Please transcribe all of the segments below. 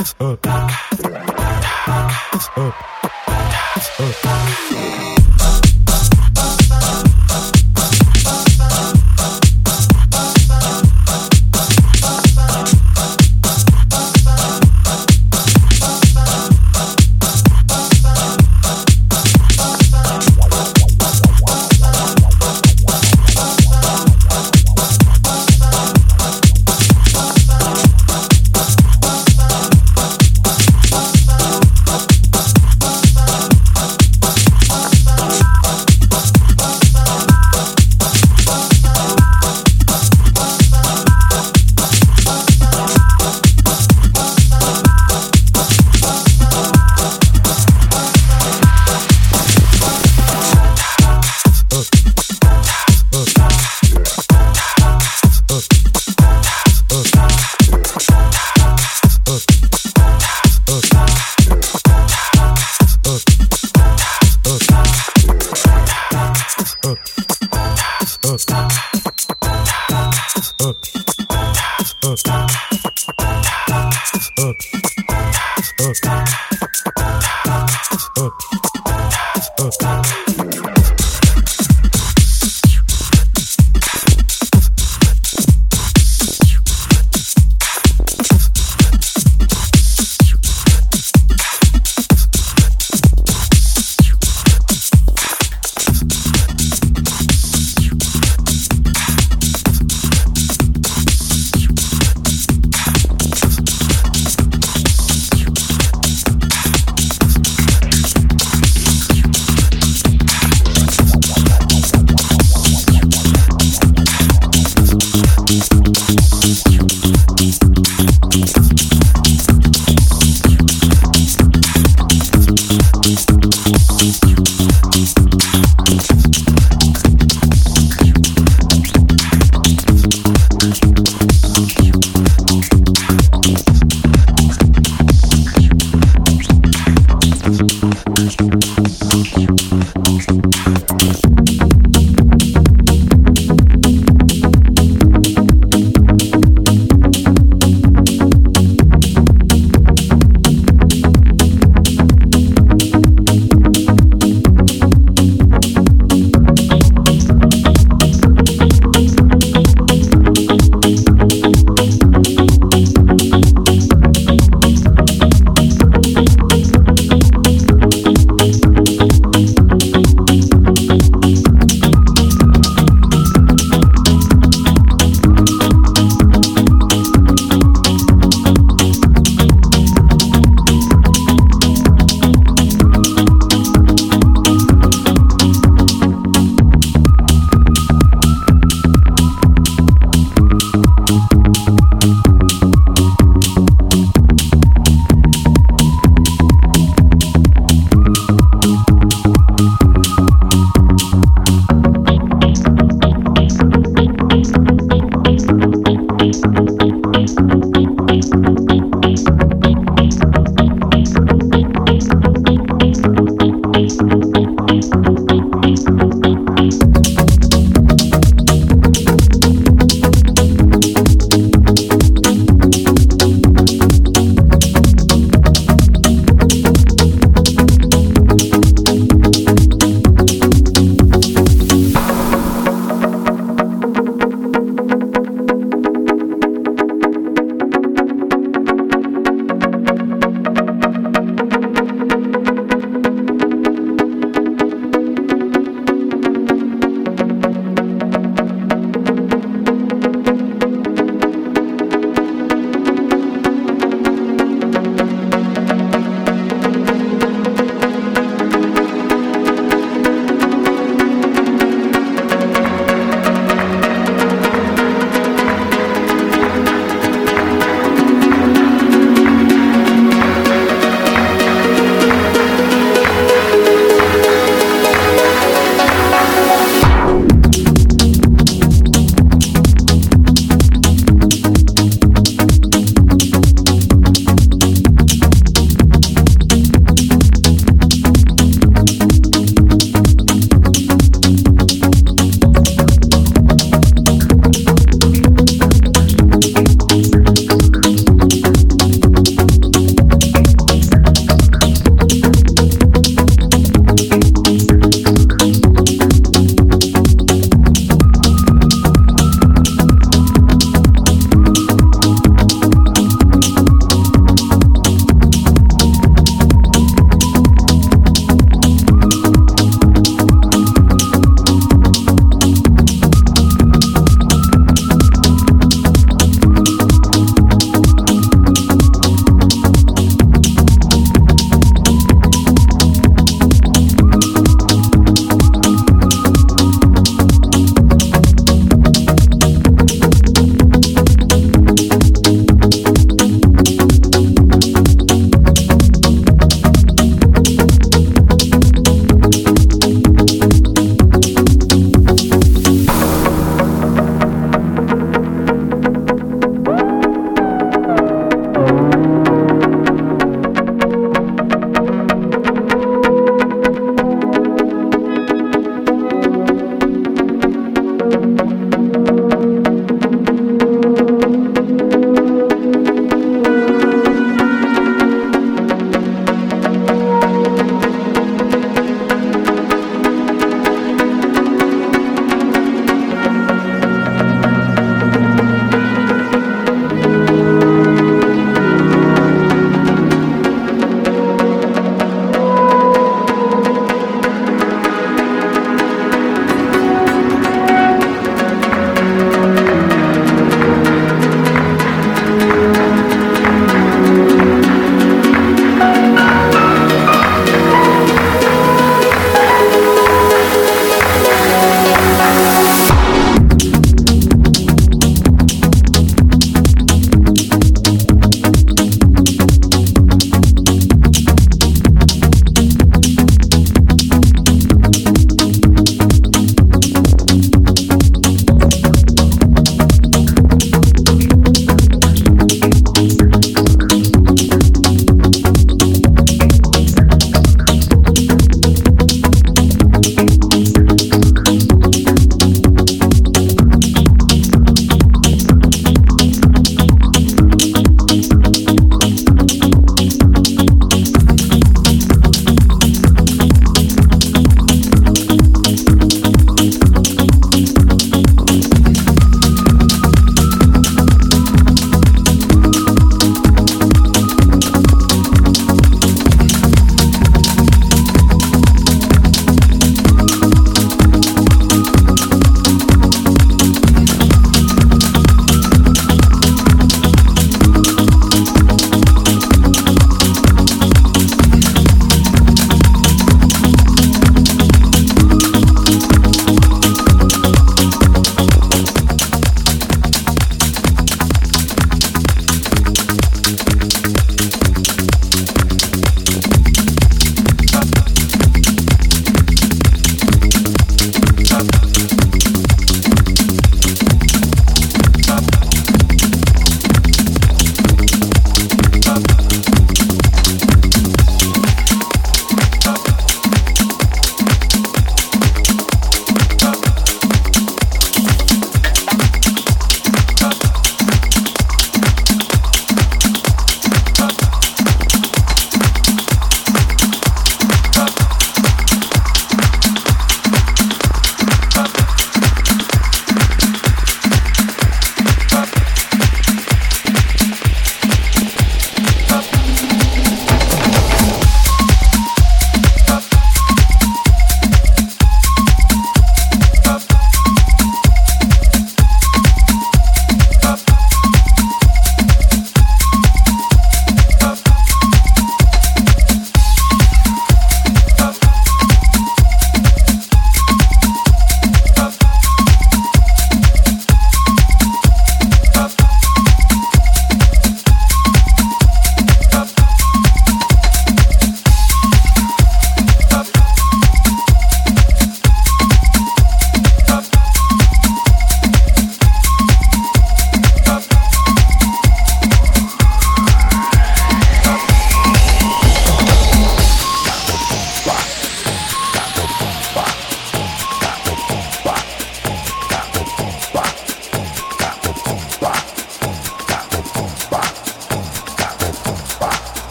Uh. Uh. Uh.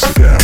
себя.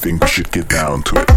Think we should get down to it.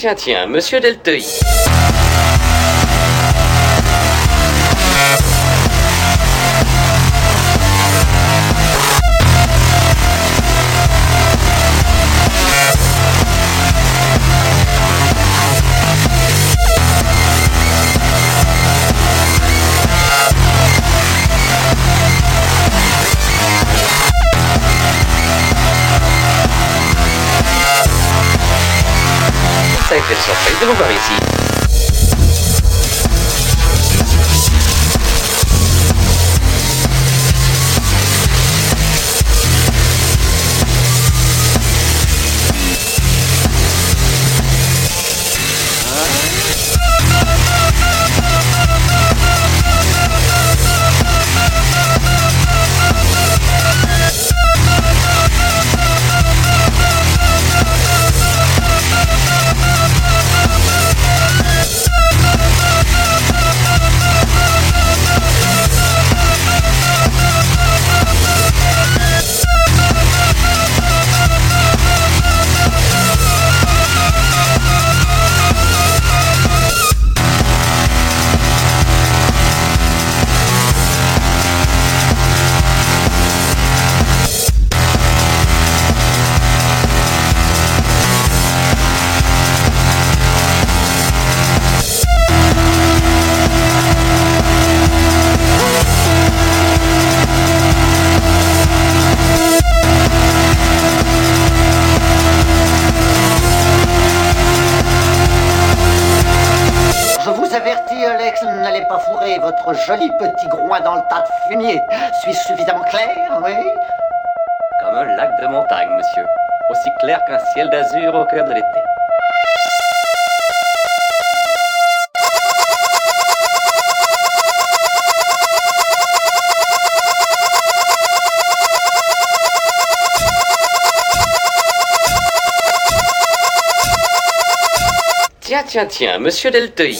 Tiens, tiens, monsieur Delteuil. tengo cabecita. Joli petit groin dans le tas de fumier. Suis-je suffisamment clair, oui? Comme un lac de montagne, monsieur. Aussi clair qu'un ciel d'azur au cœur de l'été. Tiens, tiens, tiens, monsieur Delteuil.